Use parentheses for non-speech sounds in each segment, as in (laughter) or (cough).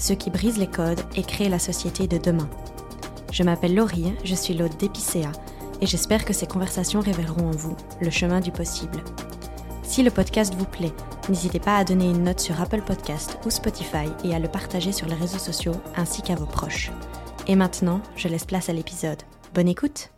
ceux qui brisent les codes et créent la société de demain. Je m'appelle Laurie, je suis l'hôte d'Epicéa et j'espère que ces conversations révéleront en vous le chemin du possible. Si le podcast vous plaît, n'hésitez pas à donner une note sur Apple Podcast ou Spotify et à le partager sur les réseaux sociaux ainsi qu'à vos proches. Et maintenant, je laisse place à l'épisode. Bonne écoute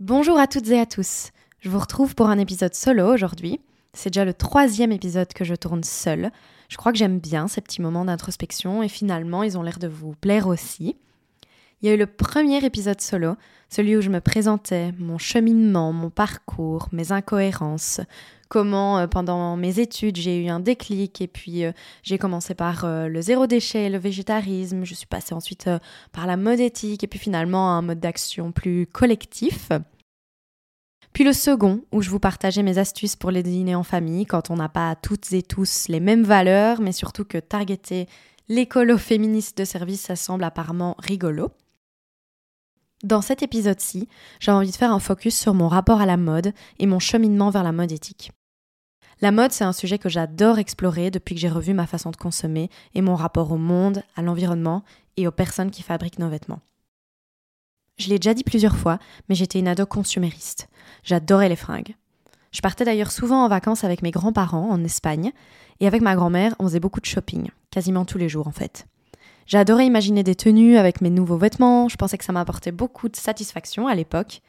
Bonjour à toutes et à tous. Je vous retrouve pour un épisode solo aujourd'hui. C'est déjà le troisième épisode que je tourne seule. Je crois que j'aime bien ces petits moments d'introspection et finalement, ils ont l'air de vous plaire aussi. Il y a eu le premier épisode solo, celui où je me présentais, mon cheminement, mon parcours, mes incohérences, comment euh, pendant mes études j'ai eu un déclic et puis euh, j'ai commencé par euh, le zéro déchet, le végétarisme, je suis passée ensuite par la mode éthique et puis finalement un mode d'action plus collectif. Puis le second, où je vous partageais mes astuces pour les dîners en famille, quand on n'a pas toutes et tous les mêmes valeurs, mais surtout que targeter l'écolo féministe de service, ça semble apparemment rigolo. Dans cet épisode-ci, j'ai envie de faire un focus sur mon rapport à la mode et mon cheminement vers la mode éthique. La mode, c'est un sujet que j'adore explorer depuis que j'ai revu ma façon de consommer et mon rapport au monde, à l'environnement et aux personnes qui fabriquent nos vêtements. Je l'ai déjà dit plusieurs fois, mais j'étais une ado consumériste. J'adorais les fringues. Je partais d'ailleurs souvent en vacances avec mes grands-parents en Espagne, et avec ma grand-mère, on faisait beaucoup de shopping, quasiment tous les jours en fait. J'adorais imaginer des tenues avec mes nouveaux vêtements, je pensais que ça m'apportait beaucoup de satisfaction à l'époque.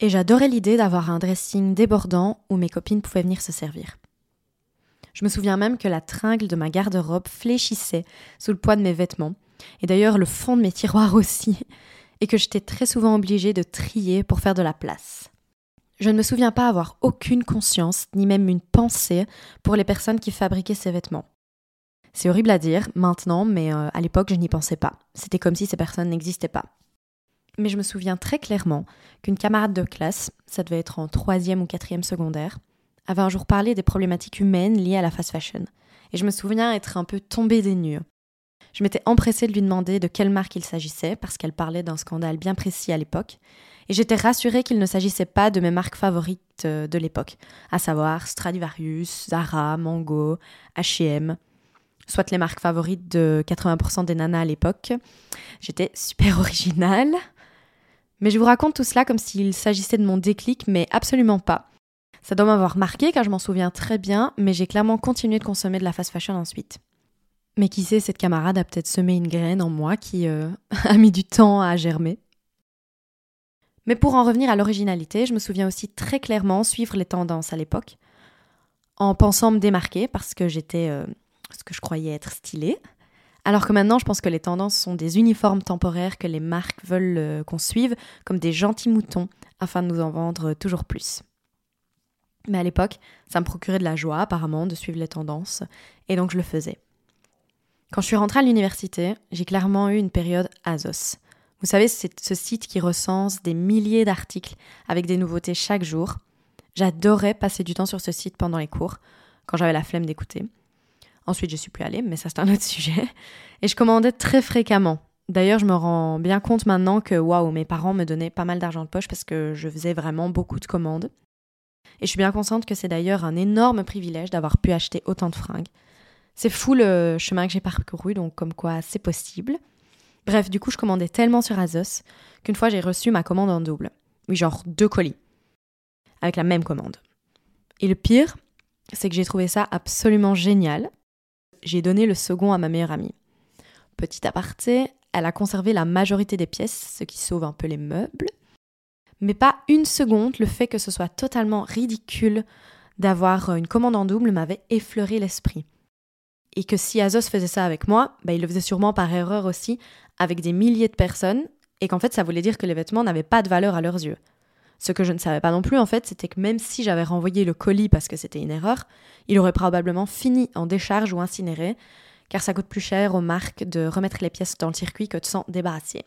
Et j'adorais l'idée d'avoir un dressing débordant où mes copines pouvaient venir se servir. Je me souviens même que la tringle de ma garde-robe fléchissait sous le poids de mes vêtements, et d'ailleurs le fond de mes tiroirs (laughs) aussi, et que j'étais très souvent obligée de trier pour faire de la place. Je ne me souviens pas avoir aucune conscience, ni même une pensée pour les personnes qui fabriquaient ces vêtements. C'est horrible à dire maintenant, mais euh, à l'époque, je n'y pensais pas. C'était comme si ces personnes n'existaient pas. Mais je me souviens très clairement qu'une camarade de classe, ça devait être en troisième ou quatrième secondaire, avait un jour parlé des problématiques humaines liées à la fast fashion. Et je me souviens être un peu tombée des nues. Je m'étais empressée de lui demander de quelle marque il s'agissait, parce qu'elle parlait d'un scandale bien précis à l'époque, et j'étais rassurée qu'il ne s'agissait pas de mes marques favorites euh, de l'époque, à savoir Stradivarius, Zara, Mango, H&M, soit les marques favorites de 80% des nanas à l'époque. J'étais super originale. Mais je vous raconte tout cela comme s'il s'agissait de mon déclic, mais absolument pas. Ça doit m'avoir marqué car je m'en souviens très bien, mais j'ai clairement continué de consommer de la fast fashion ensuite. Mais qui sait, cette camarade a peut-être semé une graine en moi qui euh, (laughs) a mis du temps à germer. Mais pour en revenir à l'originalité, je me souviens aussi très clairement suivre les tendances à l'époque, en pensant me démarquer parce que j'étais euh, ce que je croyais être stylé. Alors que maintenant, je pense que les tendances sont des uniformes temporaires que les marques veulent euh, qu'on suive comme des gentils moutons afin de nous en vendre toujours plus. Mais à l'époque, ça me procurait de la joie apparemment de suivre les tendances, et donc je le faisais. Quand je suis rentrée à l'université, j'ai clairement eu une période ASOS. Vous savez, c'est ce site qui recense des milliers d'articles avec des nouveautés chaque jour. J'adorais passer du temps sur ce site pendant les cours, quand j'avais la flemme d'écouter. Ensuite, je suis plus allée, mais ça c'est un autre (laughs) sujet. Et je commandais très fréquemment. D'ailleurs, je me rends bien compte maintenant que waouh, mes parents me donnaient pas mal d'argent de poche parce que je faisais vraiment beaucoup de commandes. Et je suis bien consciente que c'est d'ailleurs un énorme privilège d'avoir pu acheter autant de fringues. C'est fou le chemin que j'ai parcouru, donc comme quoi c'est possible. Bref, du coup, je commandais tellement sur Azos qu'une fois j'ai reçu ma commande en double. Oui, genre deux colis. Avec la même commande. Et le pire, c'est que j'ai trouvé ça absolument génial. J'ai donné le second à ma meilleure amie. Petit aparté, elle a conservé la majorité des pièces, ce qui sauve un peu les meubles. Mais pas une seconde, le fait que ce soit totalement ridicule d'avoir une commande en double m'avait effleuré l'esprit. Et que si Azos faisait ça avec moi, bah, il le faisait sûrement par erreur aussi avec des milliers de personnes, et qu'en fait ça voulait dire que les vêtements n'avaient pas de valeur à leurs yeux. Ce que je ne savais pas non plus, en fait, c'était que même si j'avais renvoyé le colis parce que c'était une erreur, il aurait probablement fini en décharge ou incinéré, car ça coûte plus cher aux marques de remettre les pièces dans le circuit que de s'en débarrasser.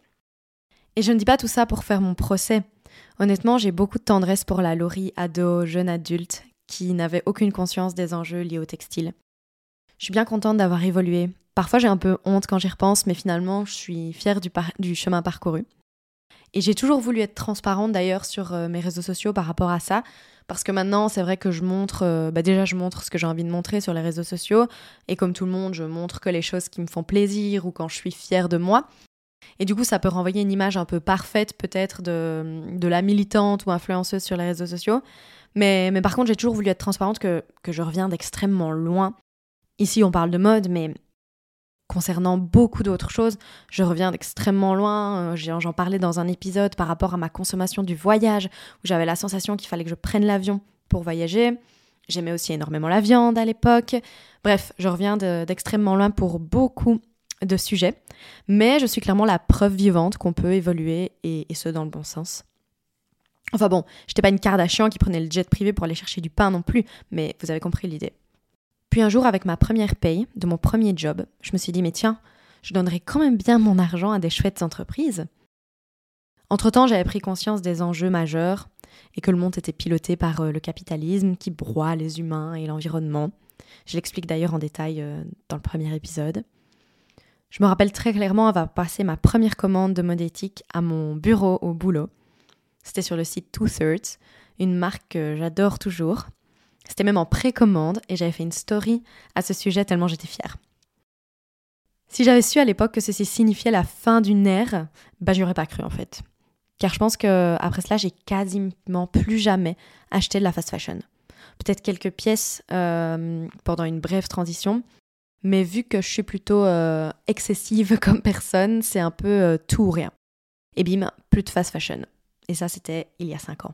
Et je ne dis pas tout ça pour faire mon procès. Honnêtement, j'ai beaucoup de tendresse pour la Laurie ado, jeune adulte, qui n'avait aucune conscience des enjeux liés au textile. Je suis bien contente d'avoir évolué. Parfois j'ai un peu honte quand j'y repense, mais finalement je suis fière du, chemin parcouru. Et j'ai toujours voulu être transparente d'ailleurs sur euh, mes réseaux sociaux par rapport à ça, parce que maintenant c'est vrai que je montre, euh, bah déjà je montre ce que j'ai envie de montrer sur les réseaux sociaux, et comme tout le monde je montre que les choses qui me font plaisir ou quand je suis fière de moi. Et du coup ça peut renvoyer une image un peu parfaite peut-être de, la militante ou influenceuse sur les réseaux sociaux, mais, par contre j'ai toujours voulu être transparente que je reviens d'extrêmement loin Ici, on parle de mode, mais concernant beaucoup d'autres choses, je reviens d'extrêmement loin. Euh, j'en parlais dans un épisode par rapport à ma consommation du voyage, où j'avais la sensation qu'il fallait que je prenne l'avion pour voyager. J'aimais aussi énormément la viande à l'époque. Bref, je reviens d'extrêmement loin pour beaucoup de sujets, mais je suis clairement la preuve vivante qu'on peut évoluer et, et, ce dans le bon sens. Enfin bon, j'étais pas une Kardashian qui prenait le jet privé pour aller chercher du pain non plus, mais vous avez compris l'idée. Puis un jour, avec ma première paye de mon premier job, je me suis dit, mais tiens, je donnerais quand même bien mon argent à des chouettes entreprises. Entre-temps, j'avais pris conscience des enjeux majeurs et que le monde était piloté par euh, le capitalisme qui broie les humains et l'environnement. Je l'explique d'ailleurs en détail euh, dans le premier épisode. Je me rappelle très clairement avoir passé ma première commande de mode éthique à mon bureau au boulot. C'était sur le site Two Thirds, une marque que j'adore toujours. C'était même en précommande et j'avais fait une story à ce sujet tellement j'étais fière. Si j'avais su à l'époque que ceci signifiait la fin d'une ère, bah j'y aurais pas cru en fait. Car je pense que après cela, j'ai quasiment plus jamais acheté de la fast fashion. Peut-être quelques pièces euh, pendant une brève transition, mais vu que je suis plutôt euh, excessive (laughs) comme personne, c'est un peu euh, tout ou rien. Et bim, plus de fast fashion. Et ça, c'était il y a 5 ans.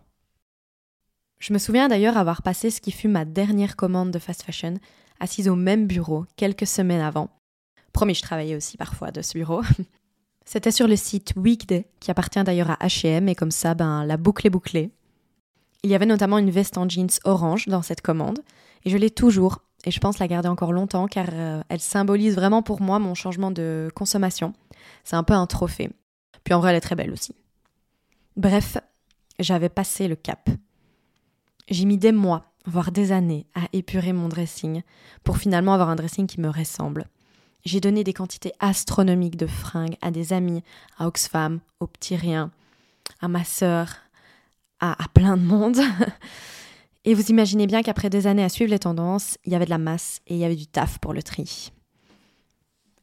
Je me souviens d'ailleurs avoir passé ce qui fut ma dernière commande de fast fashion, assise au même bureau quelques semaines avant. Promis, je travaillais aussi parfois de ce bureau. (laughs) C'était sur le site Weekday, qui appartient d'ailleurs à HM, et comme ça, ben, la boucle est bouclée. Il y avait notamment une veste en jeans orange dans cette commande, et je l'ai toujours, et je pense la garder encore longtemps car euh, elle symbolise vraiment pour moi mon changement de consommation. C'est un peu un trophée. Puis en vrai, elle est très belle aussi. Bref, j'avais passé le cap. J'ai mis des mois, voire des années, à épurer mon dressing pour finalement avoir un dressing qui me ressemble. J'ai donné des quantités astronomiques de fringues à des amis, à Oxfam, aux petits riens, à ma sœur, à, à plein de monde. (laughs) Et vous imaginez bien qu'après des années à suivre les tendances, il y avait de la masse et il y avait du taf pour le tri.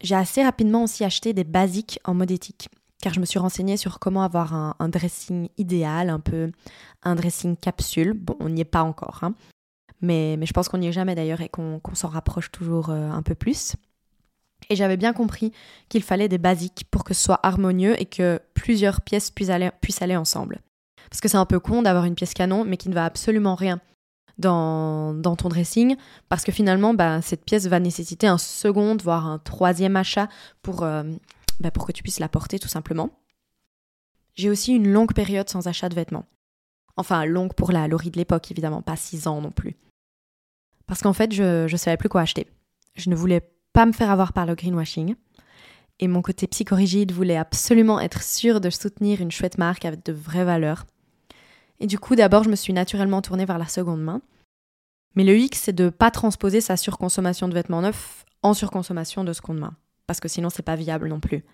J'ai assez rapidement aussi acheté des basiques en mode éthique car je me suis renseignée sur comment avoir un, dressing idéal, un peu un dressing capsule. Bon, on n'y est pas encore, hein. mais, mais, je pense qu'on n'y est jamais d'ailleurs et qu'on s'en rapproche toujours euh, un peu plus. Et j'avais bien compris qu'il fallait des basiques pour que ce soit harmonieux et que plusieurs pièces puissent aller, puissent aller ensemble. Parce que c'est un peu con d'avoir une pièce canon mais qui ne va absolument rien dans, dans ton dressing parce que finalement bah, cette pièce va nécessiter un second voire un troisième achat pour, euh, bah, pour que tu puisses la porter tout simplement. J'ai aussi une longue période sans achat de vêtements. Enfin, longue pour la Laurie de l'époque, évidemment, pas six ans non plus. Parce qu'en fait, je ne savais plus quoi acheter. Je ne voulais pas me faire avoir par le greenwashing. Et mon côté psychorigide voulait absolument être sûr de soutenir une chouette marque avec de vraies valeurs. Et du coup, d'abord, je me suis naturellement tournée vers la seconde main. Mais le X, c'est de ne pas transposer sa surconsommation de vêtements neufs en surconsommation de seconde main parce que sinon c'est pas viable non plus.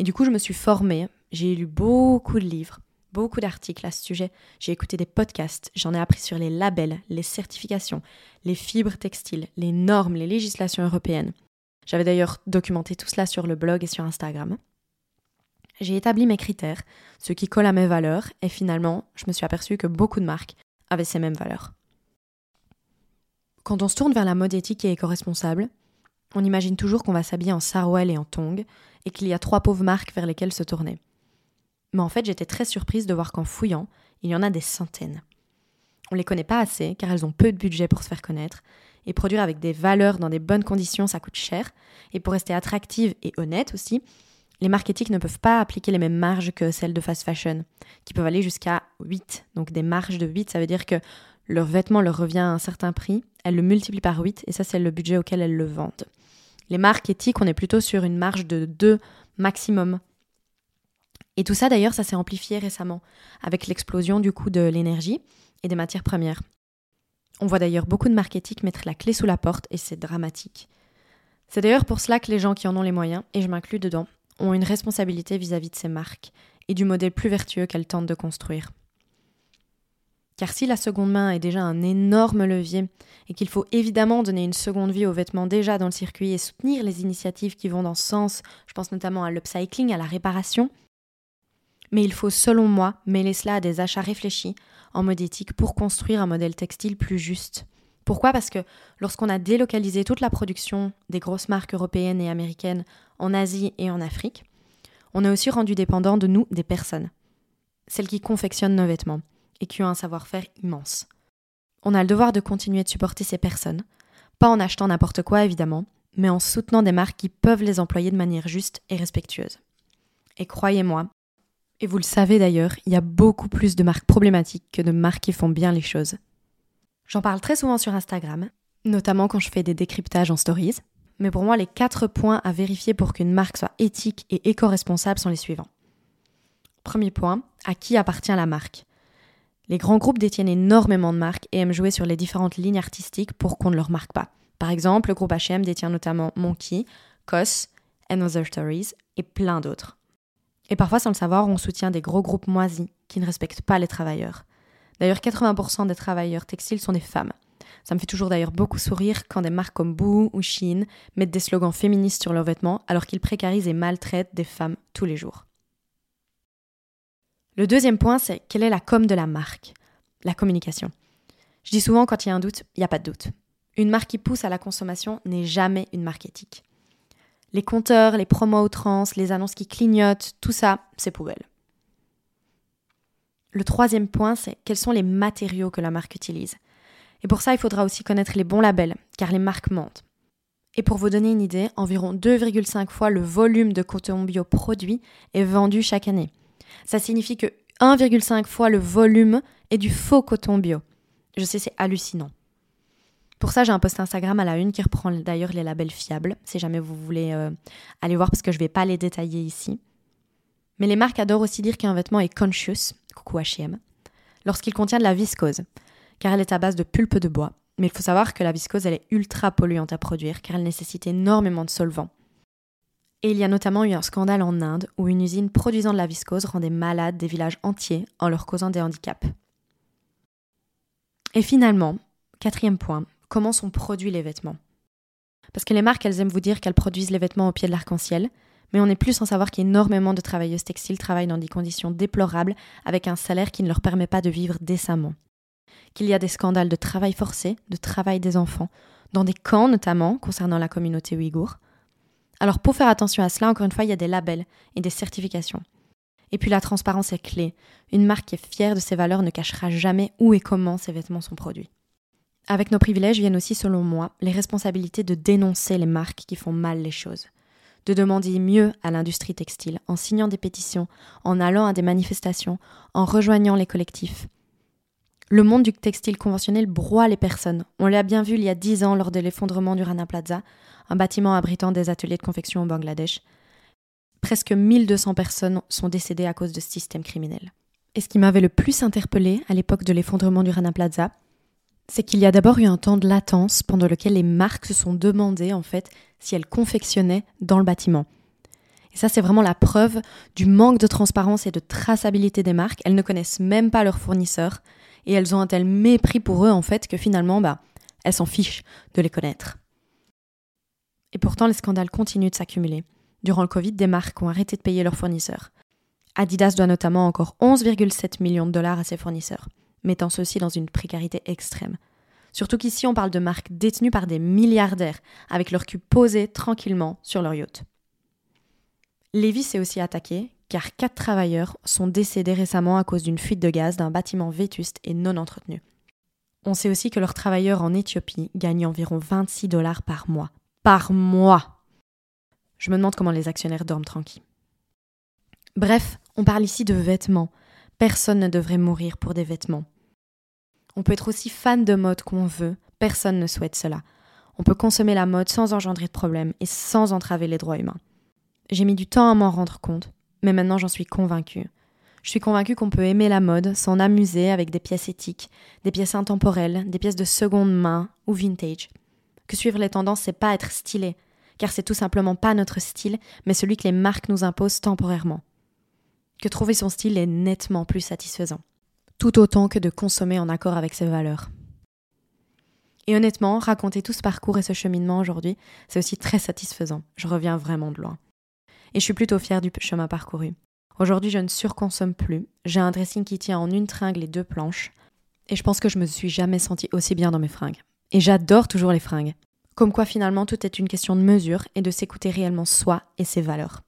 Et du coup, je me suis formée, j'ai lu beaucoup de livres, beaucoup d'articles à ce sujet, j'ai écouté des podcasts, j'en ai appris sur les labels, les certifications, les fibres textiles, les normes, les législations européennes. J'avais d'ailleurs documenté tout cela sur le blog et sur Instagram. J'ai établi mes critères, ce qui colle à mes valeurs, et finalement, je me suis aperçue que beaucoup de marques avaient ces mêmes valeurs. Quand on se tourne vers la mode éthique et éco-responsable, on imagine toujours qu'on va s'habiller en sarouel et en tongs, et qu'il y a trois pauvres marques vers lesquelles se tourner. Mais en fait, j'étais très surprise de voir qu'en fouillant, il y en a des centaines. On les connaît pas assez, car elles ont peu de budget pour se faire connaître, et produire avec des valeurs dans des bonnes conditions, ça coûte cher, et pour rester attractive et honnête aussi, les marketing ne peuvent pas appliquer les mêmes marges que celles de fast fashion, qui peuvent aller jusqu'à 8. Donc des marges de 8, ça veut dire que leur vêtement leur revient à un certain prix, elles le multiplient par 8 et ça c'est le budget auquel elles le vendent. Les marques éthiques, on est plutôt sur une marge de 2 maximum. Et tout ça d'ailleurs, ça s'est amplifié récemment avec l'explosion du coût de l'énergie et des matières premières. On voit d'ailleurs beaucoup de marketing mettre la clé sous la porte et c'est dramatique. C'est d'ailleurs pour cela que les gens qui en ont les moyens, et je m'inclus dedans, ont une responsabilité vis-à-vis de ces marques et du modèle plus vertueux qu'elles tentent de construire. Car si la seconde main est déjà un énorme levier et qu'il faut évidemment donner une seconde vie aux vêtements déjà dans le circuit et soutenir les initiatives qui vont dans ce sens, je pense notamment à l'upcycling, à la réparation, mais il faut selon moi mêler cela à des achats réfléchis en mode éthique pour construire un modèle textile plus juste. Pourquoi? Parce que lorsqu'on a délocalisé toute la production des grosses marques européennes et américaines en Asie et en Afrique, on a aussi rendu dépendant de nous des personnes, celles qui confectionnent nos vêtements et qui ont un savoir-faire immense. On a le devoir de continuer de supporter ces personnes, pas en achetant n'importe quoi évidemment, mais en soutenant des marques qui peuvent les employer de manière juste et respectueuse. Et croyez-moi, et vous le savez d'ailleurs, il y a beaucoup plus de marques problématiques que de marques qui font bien les choses. J'en parle très souvent sur Instagram, notamment quand je fais des décryptages en stories. Mais pour moi, les quatre points à vérifier pour qu'une marque soit éthique et éco-responsable sont les suivants. Premier point, à qui appartient la marque? Les grands groupes détiennent énormément de marques et aiment jouer sur les différentes lignes artistiques pour qu'on ne leur marque pas. Par exemple, le groupe H&M détient notamment Monkey, COS, Another Stories et plein d'autres. Et parfois, sans le savoir, on soutient des gros groupes moisis qui ne respectent pas les travailleurs. D'ailleurs, 80% des travailleurs textiles sont des femmes. Ça me fait toujours d'ailleurs beaucoup sourire quand des marques comme Boo ou Shein mettent des slogans féministes sur leurs vêtements alors qu'ils précarisent et maltraitent des femmes tous les jours. Le deuxième point, c'est quelle est la com de la marque La communication. Je dis souvent quand il y a un doute, il n'y a pas de doute. Une marque qui pousse à la consommation n'est jamais une marque éthique. Les compteurs, les promos outrances, les annonces qui clignotent, tout ça, c'est poubelle. Le troisième point, c'est quels sont les matériaux que la marque utilise. Et pour ça, il faudra aussi connaître les bons labels, car les marques mentent. Et pour vous donner une idée, environ 2,5 fois le volume de coton bio produit est vendu chaque année. Ça signifie que 1,5 fois le volume est du faux coton bio. Je sais, c'est hallucinant. Pour ça, j'ai un post Instagram à la une qui reprend d'ailleurs les labels fiables, si jamais vous voulez euh, aller voir, parce que je ne vais pas les détailler ici. Mais les marques adorent aussi dire qu'un vêtement est conscious, coucou H&M, lorsqu'il contient de la viscose, car elle est à base de pulpe de bois. Mais il faut savoir que la viscose, elle est ultra polluante à produire, car elle nécessite énormément de solvants. Et il y a notamment eu un scandale en Inde où une usine produisant de la viscose rendait malades des villages entiers en leur causant des handicaps. Et finalement, quatrième point, comment sont produits les vêtements? Parce que les marques, elles aiment vous dire qu'elles produisent les vêtements au pied de l'arc-en-ciel, mais on est plus sans savoir qu'énormément de travailleuses textiles travaillent dans des conditions déplorables avec un salaire qui ne leur permet pas de vivre décemment. Qu'il y a des scandales de travail forcé, de travail des enfants, dans des camps notamment concernant la communauté ouïghour. Alors pour faire attention à cela, encore une fois, il y a des labels et des certifications. Et puis la transparence est clé. Une marque qui est fière de ses valeurs ne cachera jamais où et comment ses vêtements sont produits. Avec nos privilèges viennent aussi, selon moi, les responsabilités de dénoncer les marques qui font mal les choses de demander mieux à l'industrie textile en signant des pétitions, en allant à des manifestations, en rejoignant les collectifs. Le monde du textile conventionnel broie les personnes. On l'a bien vu il y a dix ans lors de l'effondrement du Rana Plaza, un bâtiment abritant des ateliers de confection au Bangladesh. Presque 1200 personnes sont décédées à cause de ce système criminel. Et ce qui m'avait le plus interpellé à l'époque de l'effondrement du Rana Plaza, c'est qu'il y a d'abord eu un temps de latence pendant lequel les marques se sont demandées en fait si elles confectionnaient dans le bâtiment. Et Et ça, c'est vraiment la preuve du manque de transparence et de traçabilité des marques. Elles ne connaissent même pas leurs fournisseurs et elles ont un tel mépris pour eux, en fait, que finalement, bah, elles s'en fichent de les connaître. Et pourtant, les scandales continuent de s'accumuler. Durant le Covid, des marques ont arrêté de payer leurs fournisseurs. Adidas doit notamment encore 11,7 millions de dollars à ses fournisseurs, mettant ceux-ci dans une précarité extrême. Surtout qu'ici, on parle de marques détenues par des milliardaires, avec leur cul posé tranquillement sur leur yacht. Lévis s'est aussi attaqué, car quatre travailleurs sont décédés récemment à cause d'une fuite de gaz d'un bâtiment vétuste et non entretenu. On sait aussi que leurs travailleurs en Éthiopie gagnent environ 26 dollars par mois. Par mois Je me demande comment les actionnaires dorment tranquilles. Bref, on parle ici de vêtements. Personne ne devrait mourir pour des vêtements. On peut être aussi fan de mode qu'on veut, personne ne souhaite cela. On peut consommer la mode sans engendrer de problème et sans entraver les droits humains. J'ai mis du temps à m'en rendre compte, mais maintenant j'en suis convaincue. Je suis convaincue qu'on peut aimer la mode, s'en amuser avec des pièces éthiques, des pièces intemporelles, des pièces de seconde main ou vintage. Que suivre les tendances, c'est pas être stylé, car c'est tout simplement pas notre style, mais celui que les marques nous imposent temporairement. Que trouver son style est nettement plus satisfaisant tout autant que de consommer en accord avec ses valeurs. Et honnêtement, raconter tout ce parcours et ce cheminement aujourd'hui, c'est aussi très satisfaisant. Je reviens vraiment de loin. Et je suis plutôt fière du chemin parcouru. Aujourd'hui, je ne surconsomme plus. J'ai un dressing qui tient en une tringle et deux planches. Et je pense que je me suis jamais sentie aussi bien dans mes fringues. Et j'adore toujours les fringues. Comme quoi finalement tout est une question de mesure et de s'écouter réellement soi et ses valeurs.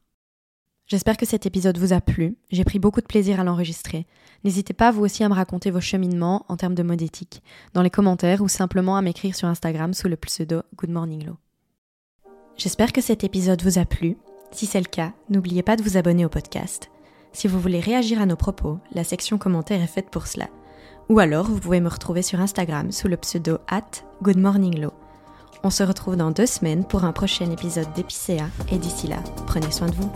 J'espère que cet épisode vous a plu. J'ai pris beaucoup de plaisir à l'enregistrer. N'hésitez pas vous aussi à me raconter vos cheminements en termes de mode éthique, dans les commentaires ou simplement à m'écrire sur Instagram sous le pseudo Good Morning Low. J'espère que cet épisode vous a plu. Si c'est le cas, n'oubliez pas de vous abonner au podcast. Si vous voulez réagir à nos propos, la section commentaires est faite pour cela. Ou alors, vous pouvez me retrouver sur Instagram sous le pseudo at Good Morning Low. On se retrouve dans deux semaines pour un prochain épisode d'Épicéa et d'ici là, prenez soin de vous.